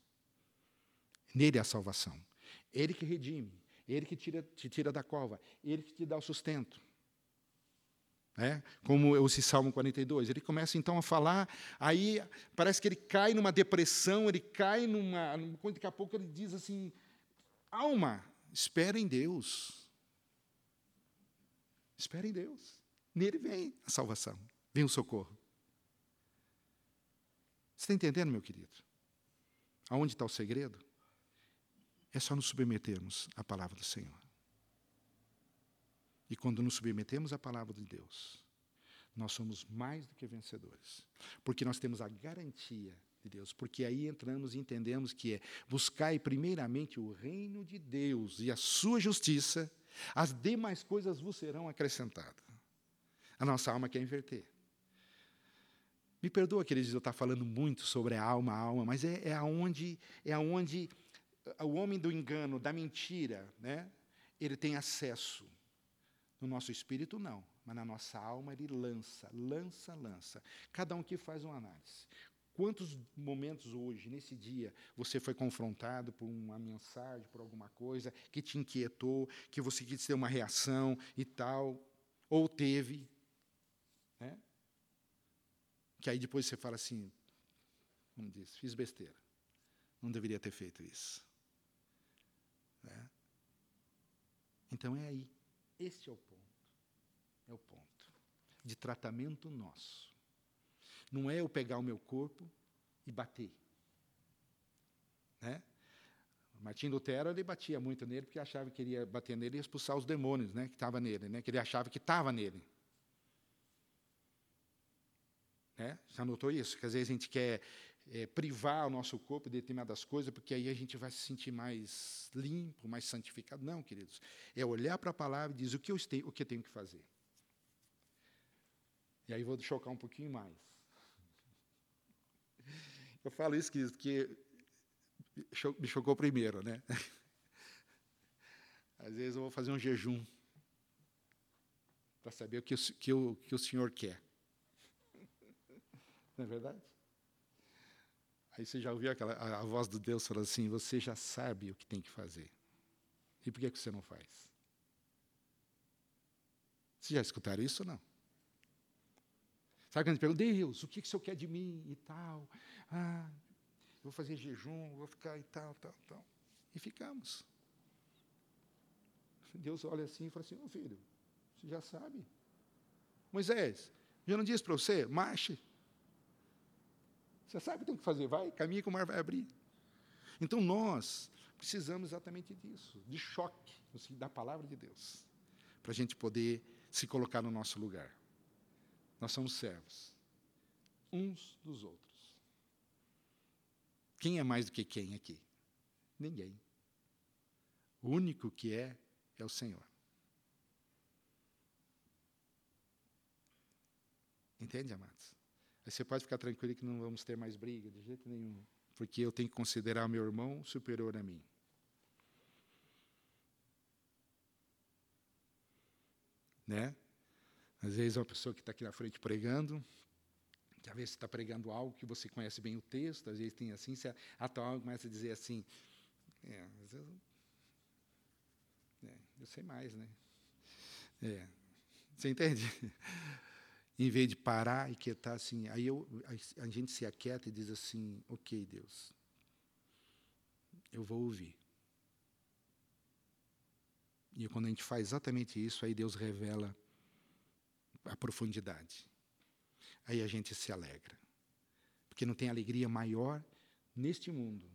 Nele é a salvação. Ele que redime. Ele que tira, te tira da cova. Ele que te dá o sustento. É, como esse Salmo 42. Ele começa então a falar, aí parece que ele cai numa depressão, ele cai numa. Daqui a pouco ele diz assim: alma, espera em Deus. Espera em Deus. Nele vem a salvação, vem o socorro. Você está entendendo, meu querido? Aonde está o segredo? É só nos submetermos à palavra do Senhor. E quando nos submetemos à palavra de Deus, nós somos mais do que vencedores. Porque nós temos a garantia de Deus. Porque aí entramos e entendemos que é buscar primeiramente o reino de Deus e a sua justiça, as demais coisas vos serão acrescentadas. A nossa alma quer inverter. Me perdoa, queridos, eu estar falando muito sobre a alma, a alma, mas é, é aonde é aonde o homem do engano, da mentira, né, ele tem acesso. No nosso espírito, não. Mas na nossa alma, ele lança, lança, lança. Cada um que faz uma análise. Quantos momentos hoje, nesse dia, você foi confrontado por uma mensagem, por alguma coisa que te inquietou, que você quis ter uma reação e tal, ou teve, né? que aí depois você fala assim, como diz, fiz besteira, não deveria ter feito isso. Né? Então é aí, este é o ponto. É o ponto. De tratamento nosso. Não é eu pegar o meu corpo e bater. Né? Martim Lutero ele batia muito nele porque achava que queria bater nele e expulsar os demônios, né, que estava nele, né, que ele achava que estava nele. Né? Já notou isso? Que às vezes a gente quer é, privar o nosso corpo de determinadas coisas, porque aí a gente vai se sentir mais limpo, mais santificado. Não, queridos. É olhar para a palavra e dizer o que eu, tenho, o que eu tenho que fazer. E aí vou chocar um pouquinho mais. Eu falo isso porque me chocou primeiro, né? [laughs] Às vezes eu vou fazer um jejum para saber o que o, que, o, que o Senhor quer. Não é verdade? Aí você já ouviu aquela, a, a voz do Deus falando assim: você já sabe o que tem que fazer. E por que, que você não faz? Vocês já escutaram isso ou não? Sabe quando pergunta, Deus, o que, que o Senhor quer de mim e tal? Ah, vou fazer jejum, vou ficar e tal, tal, tal. E ficamos. Deus olha assim e fala assim, ô oh, filho, você já sabe. Moisés, já não disse para você, marche. Você sabe o que tem que fazer, vai, caminha que o mar vai abrir. Então nós precisamos exatamente disso, de choque da palavra de Deus, para a gente poder se colocar no nosso lugar. Nós somos servos, uns dos outros. Quem é mais do que quem aqui? Ninguém. O único que é, é o Senhor. Entende, amados? Aí você pode ficar tranquilo que não vamos ter mais briga, de jeito nenhum. Porque eu tenho que considerar meu irmão superior a mim. Né? Às vezes, uma pessoa que está aqui na frente pregando, que às vezes está pregando algo que você conhece bem o texto, às vezes tem assim, você atual começa a dizer assim, é, vezes, é, eu sei mais, né? É, você entende? [laughs] em vez de parar e quietar assim, aí eu, a gente se aquieta e diz assim, ok, Deus, eu vou ouvir. E quando a gente faz exatamente isso, aí Deus revela a profundidade. Aí a gente se alegra. Porque não tem alegria maior neste mundo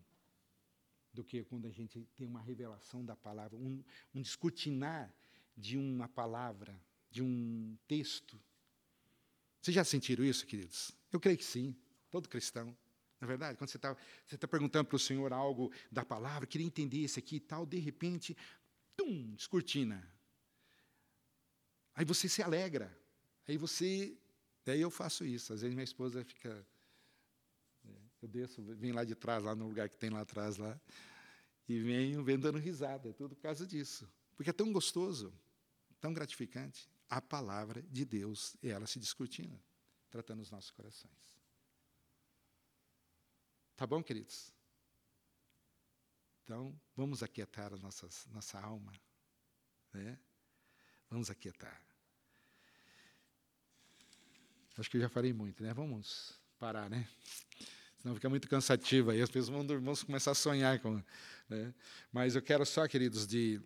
do que quando a gente tem uma revelação da palavra, um, um descortinar de uma palavra, de um texto. Vocês já sentiram isso, queridos? Eu creio que sim, todo cristão. Na é verdade, quando você está você tá perguntando para o Senhor algo da palavra, queria entender isso aqui e tal, de repente, tum, descortina. Aí você se alegra. Aí você. Daí eu faço isso. Às vezes minha esposa fica. Né, eu desço, venho lá de trás, lá no lugar que tem lá atrás, lá, e venho vendo dando risada, é tudo por causa disso. Porque é tão gostoso, tão gratificante. A palavra de Deus, e ela se descortina, tratando os nossos corações. Tá bom, queridos? Então, vamos aquietar a nossas, nossa alma. Né? Vamos aquietar. Acho que eu já falei muito, né? Vamos parar, né? Senão fica muito cansativo aí, as pessoas vão, vão começar a sonhar com. Né? Mas eu quero só, queridos, de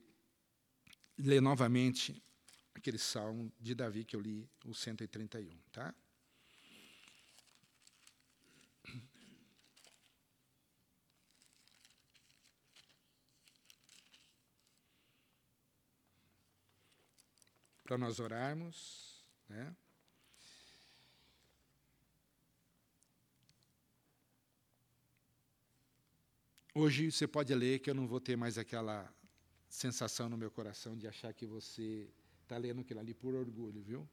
ler novamente aquele salmo de Davi que eu li, o 131, tá? Para nós orarmos, né? Hoje você pode ler que eu não vou ter mais aquela sensação no meu coração de achar que você está lendo aquilo ali por orgulho, viu?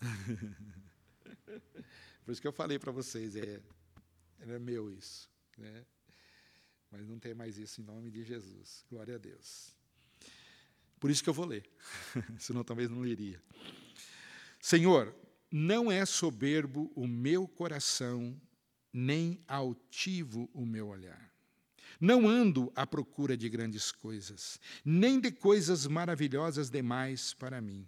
[laughs] por isso que eu falei para vocês, é, é meu isso. Né? Mas não tem mais isso em nome de Jesus. Glória a Deus. Por isso que eu vou ler, [laughs] senão talvez não leria. Senhor, não é soberbo o meu coração, nem altivo o meu olhar. Não ando à procura de grandes coisas, nem de coisas maravilhosas demais para mim.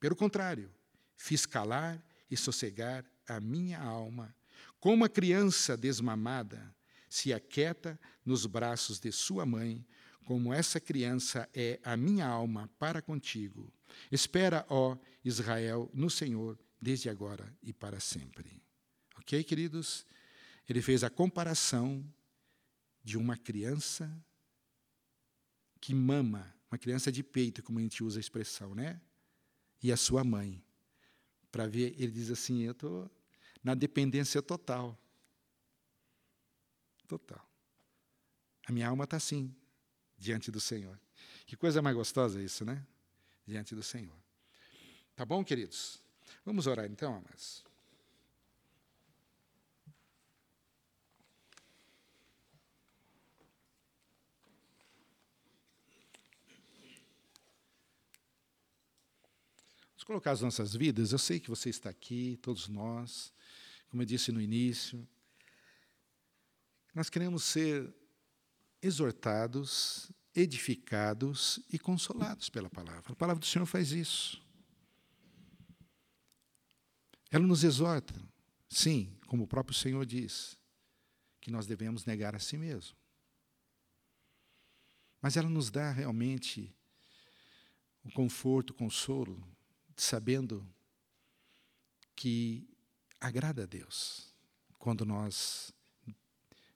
Pelo contrário, fiz calar e sossegar a minha alma, como a criança desmamada se aquieta nos braços de sua mãe, como essa criança é a minha alma para contigo. Espera, ó Israel, no Senhor, desde agora e para sempre. Ok, queridos? Ele fez a comparação de uma criança que mama, uma criança de peito, como a gente usa a expressão, né? E a sua mãe. Para ver, ele diz assim: eu estou na dependência total. Total. A minha alma está assim, diante do Senhor. Que coisa mais gostosa isso, né? Diante do Senhor. Tá bom, queridos? Vamos orar então, amados. Colocar as nossas vidas, eu sei que você está aqui, todos nós, como eu disse no início, nós queremos ser exortados, edificados e consolados pela palavra. A palavra do Senhor faz isso. Ela nos exorta, sim, como o próprio Senhor diz, que nós devemos negar a si mesmo. Mas ela nos dá realmente o conforto, o consolo, sabendo que agrada a Deus quando nós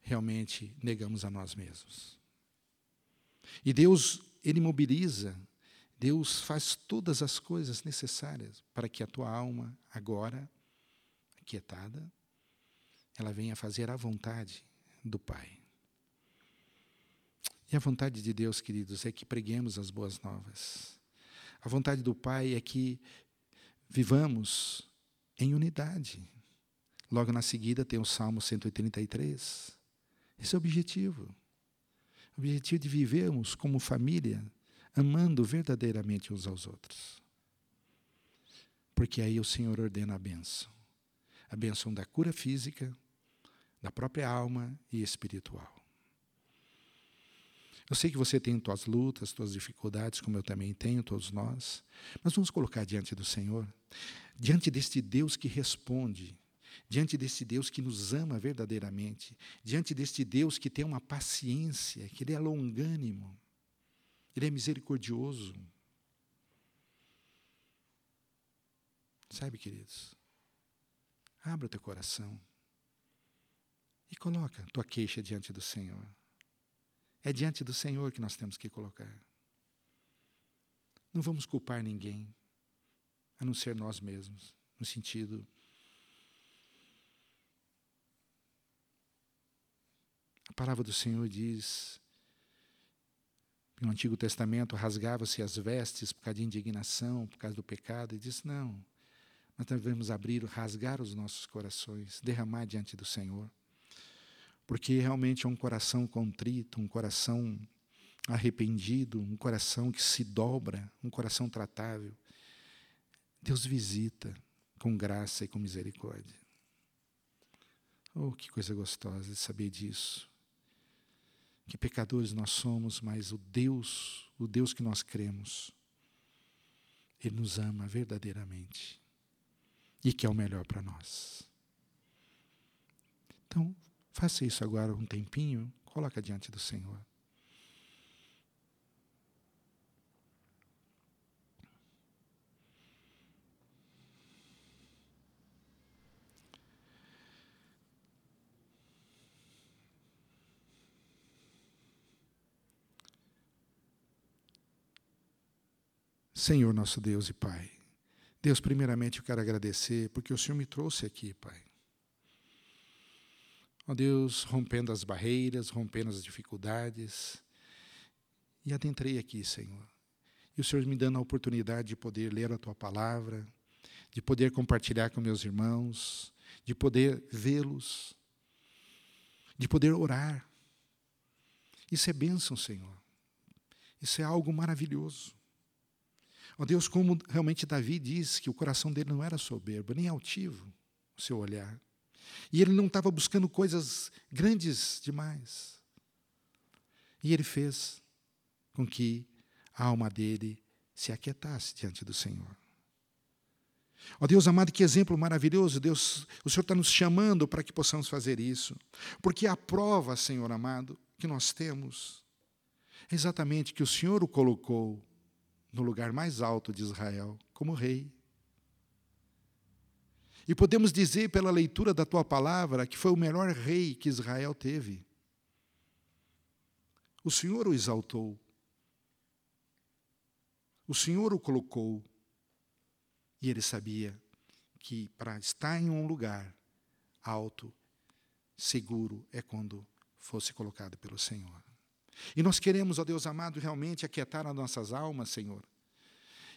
realmente negamos a nós mesmos. E Deus, Ele mobiliza, Deus faz todas as coisas necessárias para que a tua alma, agora, aquietada, ela venha fazer a vontade do Pai. E a vontade de Deus, queridos, é que preguemos as boas novas. A vontade do Pai é que vivamos em unidade. Logo na seguida tem o Salmo 133. Esse é o objetivo. O objetivo de vivermos como família, amando verdadeiramente uns aos outros. Porque aí o Senhor ordena a bênção. A bênção da cura física, da própria alma e espiritual. Eu sei que você tem tuas lutas, tuas dificuldades, como eu também tenho, todos nós. Mas vamos colocar diante do Senhor, diante deste Deus que responde, diante desse Deus que nos ama verdadeiramente, diante deste Deus que tem uma paciência, que Ele é longânimo, Ele é misericordioso. Sabe, queridos, abra o teu coração e coloca tua queixa diante do Senhor. É diante do Senhor que nós temos que colocar. Não vamos culpar ninguém, a não ser nós mesmos, no sentido A palavra do Senhor diz, no Antigo Testamento, rasgava-se as vestes por causa de indignação, por causa do pecado, e diz: não, nós devemos abrir, rasgar os nossos corações, derramar diante do Senhor. Porque realmente é um coração contrito, um coração arrependido, um coração que se dobra, um coração tratável. Deus visita com graça e com misericórdia. Oh, que coisa gostosa de saber disso que pecadores nós somos, mas o Deus, o Deus que nós cremos, Ele nos ama verdadeiramente e que é o melhor para nós. Então, faça isso agora um tempinho, coloca diante do Senhor. Senhor nosso Deus e Pai. Deus, primeiramente eu quero agradecer porque o Senhor me trouxe aqui, Pai. Ó Deus, rompendo as barreiras, rompendo as dificuldades, e adentrei aqui, Senhor. E o Senhor me dando a oportunidade de poder ler a Tua palavra, de poder compartilhar com meus irmãos, de poder vê-los, de poder orar. Isso é bênção, Senhor. Isso é algo maravilhoso. Ó Deus, como realmente Davi diz que o coração dele não era soberbo, nem altivo, o seu olhar. E ele não estava buscando coisas grandes demais. E ele fez com que a alma dele se aquietasse diante do Senhor. Ó Deus amado, que exemplo maravilhoso, Deus, o Senhor está nos chamando para que possamos fazer isso. Porque a prova, Senhor amado, que nós temos é exatamente que o Senhor o colocou no lugar mais alto de Israel, como rei. E podemos dizer, pela leitura da tua palavra, que foi o melhor rei que Israel teve. O Senhor o exaltou. O Senhor o colocou. E ele sabia que para estar em um lugar alto, seguro, é quando fosse colocado pelo Senhor. E nós queremos, ó Deus amado, realmente aquietar as nossas almas, Senhor.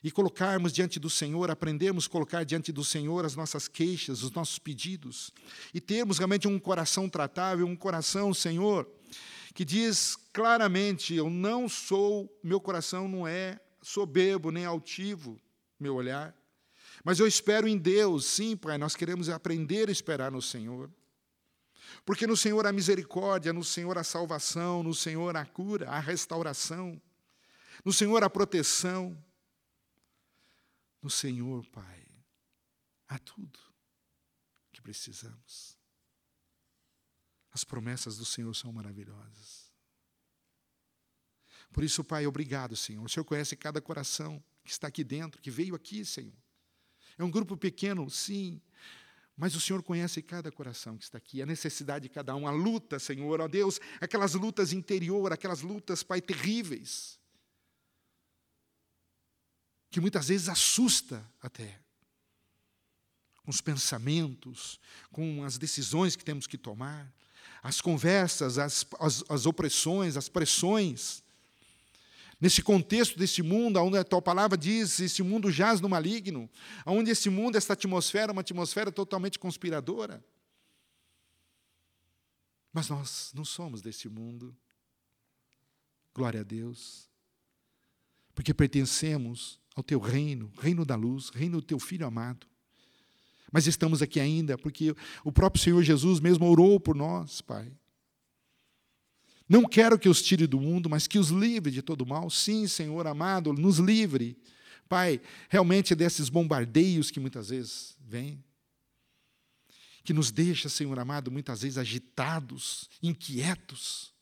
E colocarmos diante do Senhor, aprendermos a colocar diante do Senhor as nossas queixas, os nossos pedidos. E termos realmente um coração tratável, um coração, Senhor, que diz claramente: eu não sou, meu coração não é soberbo nem altivo, meu olhar. Mas eu espero em Deus, sim, Pai, nós queremos aprender a esperar no Senhor. Porque no Senhor há misericórdia, no Senhor há salvação, no Senhor há cura, há restauração, no Senhor há proteção. No Senhor, Pai, há tudo. que precisamos. As promessas do Senhor são maravilhosas. Por isso, Pai, obrigado, Senhor. O Senhor conhece cada coração que está aqui dentro, que veio aqui, Senhor. É um grupo pequeno, sim, mas o Senhor conhece cada coração que está aqui, a necessidade de cada um, a luta, Senhor, ó Deus, aquelas lutas interior, aquelas lutas, Pai, terríveis, que muitas vezes assusta até com os pensamentos, com as decisões que temos que tomar, as conversas, as, as, as opressões, as pressões. Nesse contexto desse mundo, onde a tua palavra diz, esse mundo jaz no maligno, onde esse mundo, essa atmosfera, é uma atmosfera totalmente conspiradora. Mas nós não somos desse mundo. Glória a Deus. Porque pertencemos ao teu reino, reino da luz, reino do teu filho amado. Mas estamos aqui ainda porque o próprio Senhor Jesus mesmo orou por nós, Pai. Não quero que os tire do mundo, mas que os livre de todo mal. Sim, Senhor amado, nos livre, Pai, realmente desses bombardeios que muitas vezes vêm. Que nos deixa, Senhor amado, muitas vezes agitados, inquietos.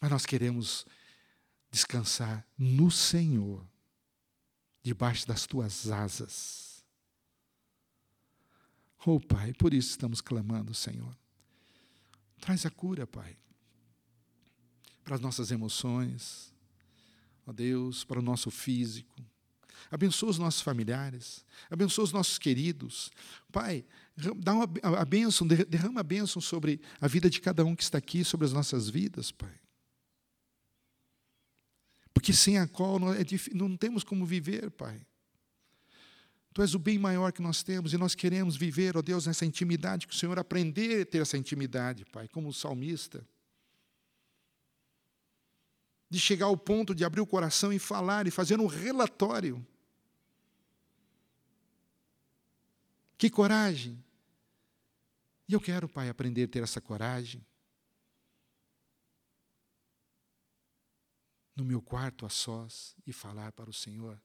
Mas nós queremos descansar no Senhor, debaixo das tuas asas Oh, Pai, por isso estamos clamando, Senhor. Traz a cura, Pai, para as nossas emoções, ó oh Deus, para o nosso físico. Abençoa os nossos familiares, abençoa os nossos queridos. Pai, dá uma, a bênção, derrama a bênção sobre a vida de cada um que está aqui, sobre as nossas vidas, Pai. Porque sem a qual não, é, não temos como viver, Pai. Tu és o bem maior que nós temos e nós queremos viver, ó Deus, nessa intimidade, que o Senhor aprender a ter essa intimidade, Pai, como o salmista. De chegar ao ponto de abrir o coração e falar e fazer um relatório. Que coragem! E eu quero, Pai, aprender a ter essa coragem. No meu quarto a sós e falar para o Senhor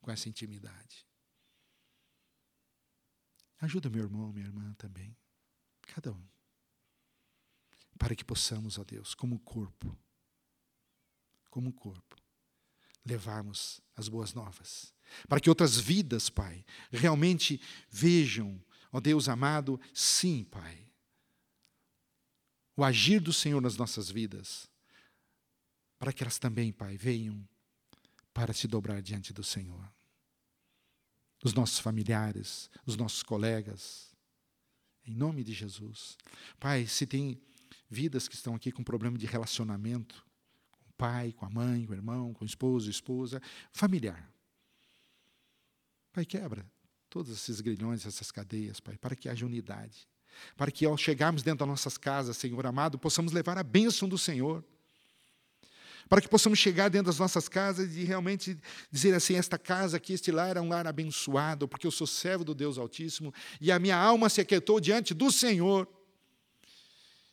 com essa intimidade. Ajuda meu irmão, minha irmã também. Cada um. Para que possamos, ó Deus, como corpo, como corpo, levarmos as boas novas. Para que outras vidas, Pai, realmente vejam, ó Deus amado, sim, Pai, o agir do Senhor nas nossas vidas. Para que elas também, Pai, venham para se dobrar diante do Senhor os nossos familiares, os nossos colegas. Em nome de Jesus. Pai, se tem vidas que estão aqui com problema de relacionamento, com o pai, com a mãe, com o irmão, com o esposo, esposa, familiar. Pai, quebra todos esses grilhões, essas cadeias, Pai, para que haja unidade. Para que ao chegarmos dentro das nossas casas, Senhor amado, possamos levar a bênção do Senhor para que possamos chegar dentro das nossas casas e realmente dizer assim: esta casa aqui, este lar é um lar abençoado, porque eu sou servo do Deus Altíssimo e a minha alma se aquietou diante do Senhor.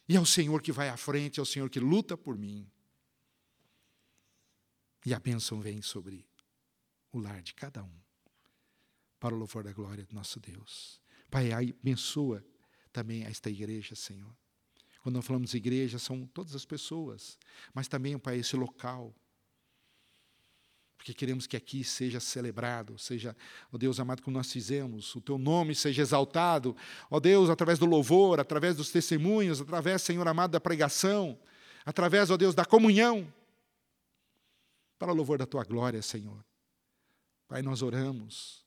E é o Senhor que vai à frente, é o Senhor que luta por mim. E a bênção vem sobre o lar de cada um, para o louvor da glória do nosso Deus. Pai, abençoa também esta igreja, Senhor. Quando nós falamos igreja, são todas as pessoas, mas também para esse local. Porque queremos que aqui seja celebrado, seja, ó Deus amado, como nós fizemos, o teu nome seja exaltado, ó Deus, através do louvor, através dos testemunhos, através, Senhor amado, da pregação, através, ó Deus, da comunhão, para o louvor da tua glória, Senhor. Pai, nós oramos,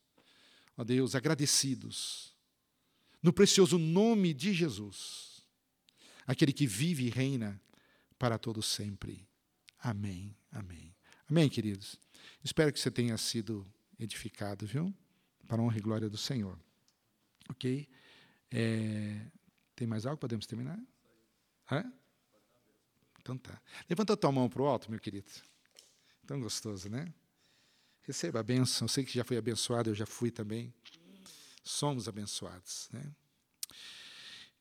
ó Deus, agradecidos, no precioso nome de Jesus aquele que vive e reina para todo sempre. Amém. Amém. Amém, queridos. Espero que você tenha sido edificado, viu? Para a honra e glória do Senhor. Ok? É, tem mais algo? Podemos terminar? Hã? Então tá. Levanta a tua mão para o alto, meu querido. Tão gostoso, né? Receba a bênção. Eu sei que já foi abençoado, eu já fui também. Somos abençoados, né?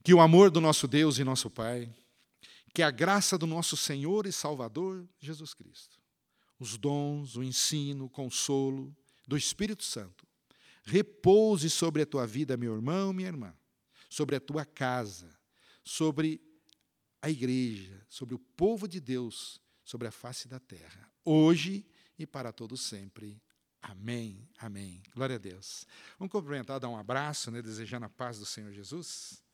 Que o amor do nosso Deus e nosso Pai, que a graça do nosso Senhor e Salvador Jesus Cristo, os dons, o ensino, o consolo do Espírito Santo, repouse sobre a tua vida, meu irmão, minha irmã, sobre a tua casa, sobre a igreja, sobre o povo de Deus, sobre a face da terra, hoje e para todo sempre. Amém, amém. Glória a Deus. Vamos cumprimentar, dar um abraço, né, desejando a paz do Senhor Jesus.